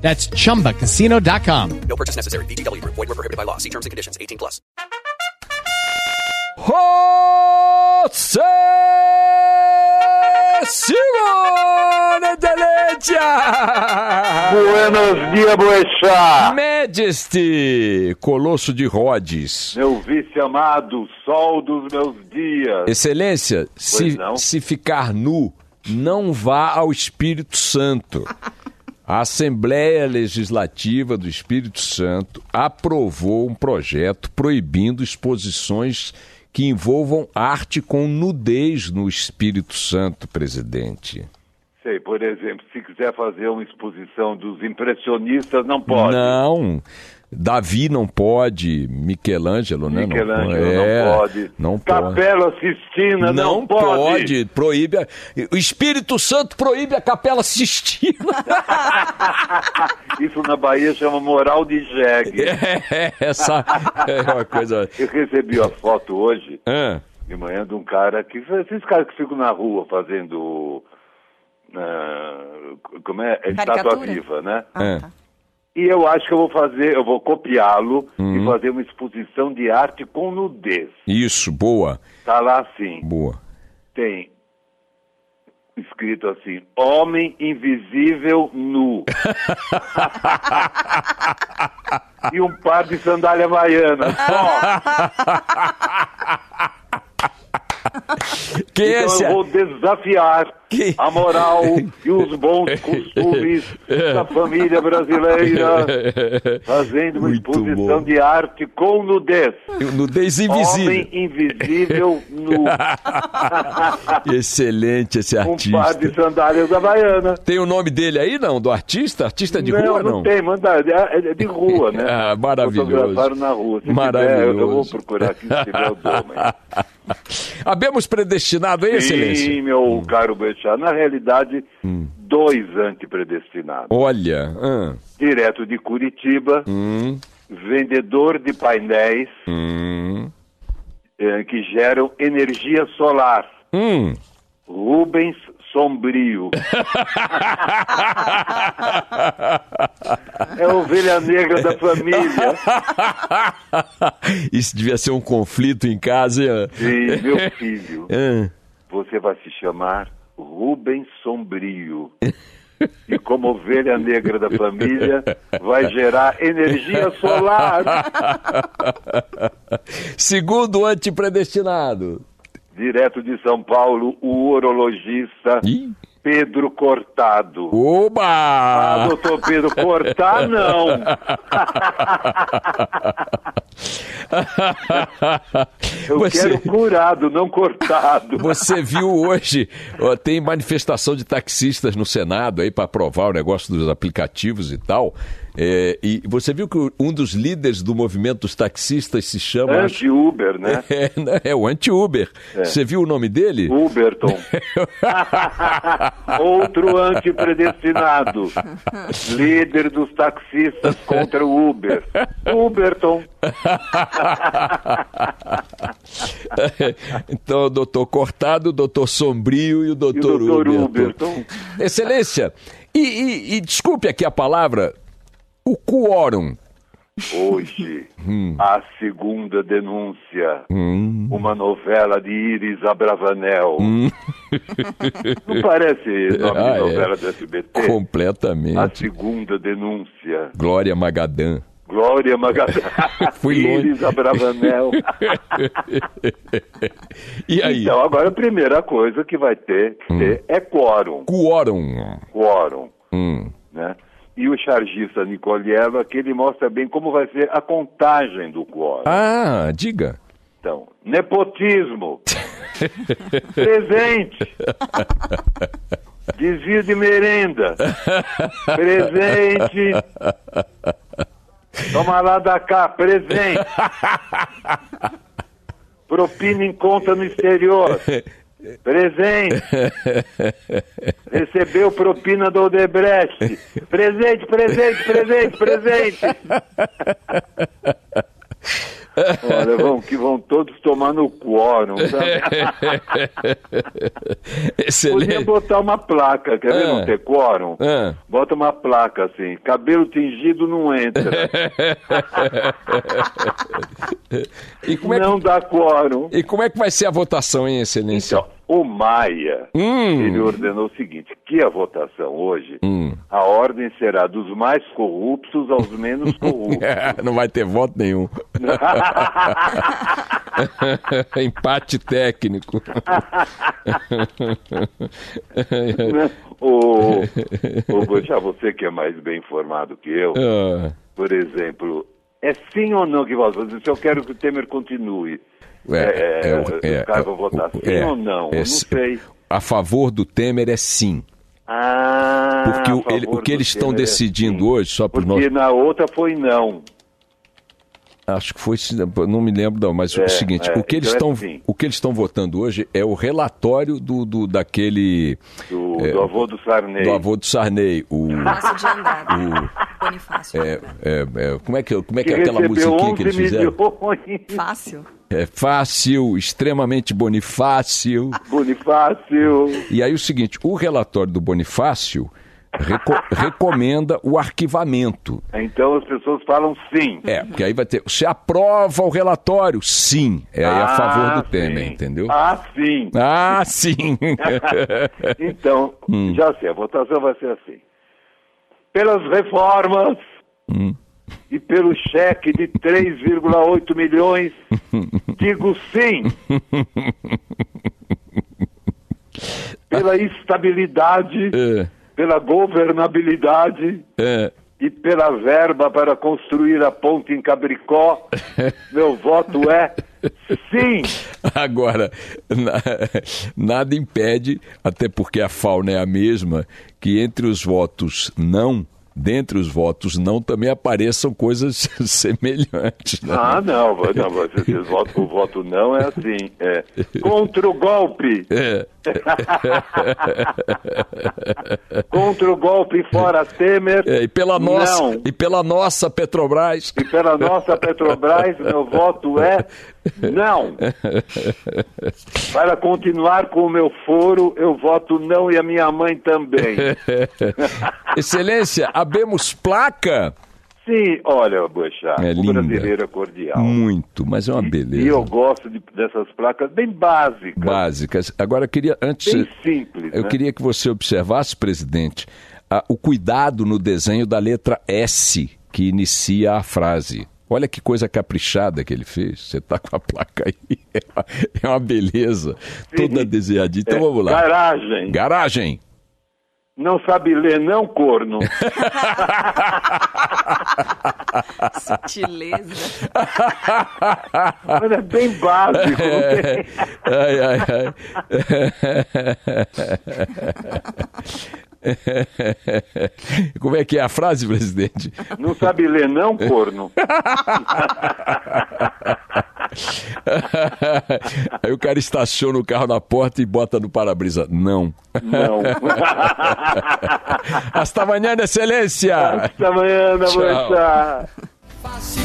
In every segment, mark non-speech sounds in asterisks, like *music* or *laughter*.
That's chumbacasino.com. No purchase necessary. VGW Group. Void where prohibited by law. See terms and conditions. 18 plus. José Simone Delícia! Buenos dias, Boechat! Majesty, Colosso de Rhodes. Meu vice-amado, sol dos meus dias. Excelência, se, se ficar nu, não vá ao Espírito Santo. A Assembleia Legislativa do Espírito Santo aprovou um projeto proibindo exposições que envolvam arte com nudez no Espírito Santo, presidente. Sei, por exemplo, se quiser fazer uma exposição dos impressionistas, não pode. Não. Davi não pode, Michelangelo, né? Michelangelo não, não é, pode. Não pode. Capela Sistina não, Não pode. Proíbe. a- O Espírito Santo proíbe a Capela Sistina. *laughs* Isso na Bahia chama moral de jegue. *laughs* É, essa é uma coisa. Eu recebi a foto hoje, Ah, de manhã, de um cara que. Esses caras que ficam na rua fazendo. ah, como é? É Estátua Caricatura? viva, né? ah. E eu acho que eu vou fazer, eu vou copiá-lo Uhum. e fazer uma exposição de arte com nudez. Isso, boa, Tá lá assim, boa. tem escrito assim, homem invisível nu. *laughs* e um par de sandália havaiana. Só. Quem é Então esse? eu vou desafiar Que- a moral *laughs* e os bons costumes da família brasileira, *laughs* fazendo uma Muito exposição bom. de arte com nudez. Nudez invisível. Homem invisível nu. *laughs* Excelente esse um par de artista. sandálias havaiana. Tem o nome dele aí, não? Do artista? Artista de não, rua, não, não? tem, manda, é é de rua, né? Ah, maravilhoso. Na rua. Se tiver, Maravilhoso. eu vou procurar aqui se tiver o hein? Habemos predestinado aí, excelência? Sim, meu caro Na realidade, Hum. dois antipredestinados. Olha, ah, Direto de Curitiba, hum, vendedor de painéis hum, eh, que geram energia solar. hum. Rubens Sombrio. *laughs* é a ovelha negra da família. *laughs* Isso devia ser um conflito em casa. Sim, meu *laughs* filho. Você vai se chamar Rubens Sombrio. E como ovelha negra da família, vai gerar energia solar. *laughs* Segundo antipredestinado. Direto de São Paulo, o urologista Ih. Pedro Cortado. Ah, Oba! doutor Pedro, cortar não. *laughs* Eu Você- quero curado, não cortado. Você viu hoje, ó, tem manifestação de taxistas no Senado aí para aprovar o negócio dos aplicativos e tal. É, e você viu que um dos líderes do movimento dos taxistas se chama. Anti-Uber, né? *laughs* É, né, é o anti-Uber. Você viu o nome dele? Uberton. *laughs* Outro antipredestinado. Líder dos taxistas contra o Uber. Uberton. *laughs* então, o doutor Cortado, o doutor Sombrio e o E o doutor doutor Uberton. Uberton. Excelência, e, e- e desculpe aqui a palavra, o quórum. Hoje, Hum. a segunda denúncia. Uma novela de Iris Abravanel. Não parece *laughs* nome Hum. Ah, de é. novela do SBT? A Completamente. segunda denúncia. Glória Magadã. Glória Magalhães, *laughs* Fui longe. Iris Abravanel. *laughs* E aí? Então, agora a primeira coisa que vai ter que ter é quórum. Quórum. Quórum, Hum. né? E o chargista Nikolieva, que ele mostra bem como vai ser a contagem do quórum. Ah, diga. Então, nepotismo. *laughs* Presente. Desvio de merenda. Presente. Toma lá da cá, presente. *laughs* Propina em conta no exterior. *laughs* Presente. *laughs* Recebeu propina do Odebrecht. Presente, presente, presente, presente. Olha, vão, que vão todos tomar no quórum. *laughs* sabe? Podia Excelente. botar uma placa, quer ver Ah. não ter quórum? Ah. Bota uma placa assim, cabelo tingido não entra, *laughs* E como, é que, não dá quórum. e como é que vai ser a votação, hein, Excelência? Então, o Maia, Hum. ele ordenou o seguinte, que a votação hoje, Hum. a ordem será dos mais corruptos aos menos *laughs* corruptos. Não vai ter voto nenhum. *laughs* Empate técnico. O, o Boixá, você que é mais bem informado que eu, Ah, por exemplo, é sim ou não que vota? Se eu quero que o Temer continue, é, é, é, é, é, vão votar sim é, ou não? é, não sei. A favor do Temer é sim. Ah, Porque o, ele- o que eles estão é decidindo sim. hoje, só por Porque nós. na outra foi não. Acho que foi, não me lembro não, mas É, o seguinte, é, o que eles então é estão, sim. o que eles estão votando hoje é o relatório do, do daquele Do, do avô do Sarney. É. do avô do Sarney, o de andar. Bonifácio. é, é, é, como é que como é que que é aquela musiquinha 11 que eles fizeram? milhões. Fácil. É fácil, extremamente bonifácil. Bonifácio. E aí o seguinte, o relatório do Bonifácio reco- recomenda o arquivamento. Então as pessoas falam sim. É, porque aí vai ter. Você aprova o relatório? Sim. É aí a Ah, favor do sim. Temer, entendeu? Ah, sim. Ah, sim. *laughs* Então, Hum. já sei, a votação vai ser assim. Pelas reformas Hum. e pelo cheque de 3,8 milhões, *laughs* digo sim. *laughs* Pela estabilidade, É, pela governabilidade é. e pela verba para construir a ponte em Cabricó, *laughs* meu voto é sim. Agora, na- nada impede, até porque a fauna é a mesma, que entre os votos não, dentre os votos não, também apareçam coisas *laughs* semelhantes. Né? Ah, não, não o voto não é assim. É contra o golpe. É. *laughs* Contra o golpe fora Temer. É, e, pela nossa, Não. e pela nossa Petrobras. E pela nossa Petrobras, meu voto é não. Para continuar com o meu foro, eu voto não e a minha mãe também. *laughs* Excelência, abemos placa? Sim, olha, Boixá, É linda. brasileiro é cordial. Muito, mas é uma E- beleza. E eu gosto de- dessas placas bem básicas. Básicas. Agora, eu queria, antes. Bem simples, Eu né? queria que você observasse, presidente, a- o cuidado no desenho da letra S que inicia a frase. Olha que coisa caprichada que ele fez. Você está com a placa aí. *laughs* É uma, é uma beleza. Toda desenhadinha. Então É, vamos lá. Garagem. Garagem. Não sabe ler, não, corno. *laughs* Sutileza. Mas é bem básico. tem- *laughs* Ai, ai, ai. *laughs* Como é que é a frase, presidente? Não sabe ler, não, corno. *laughs* Aí o cara estaciona o carro na porta e bota no para-brisa. Não. Não. *laughs* Hasta amanhã, excelência! Até amanhã, manhã. Fácil,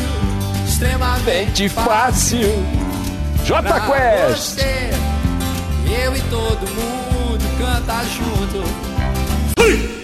extremamente De fácil! J pra Quest! você. Eu e todo mundo canta junto. Three.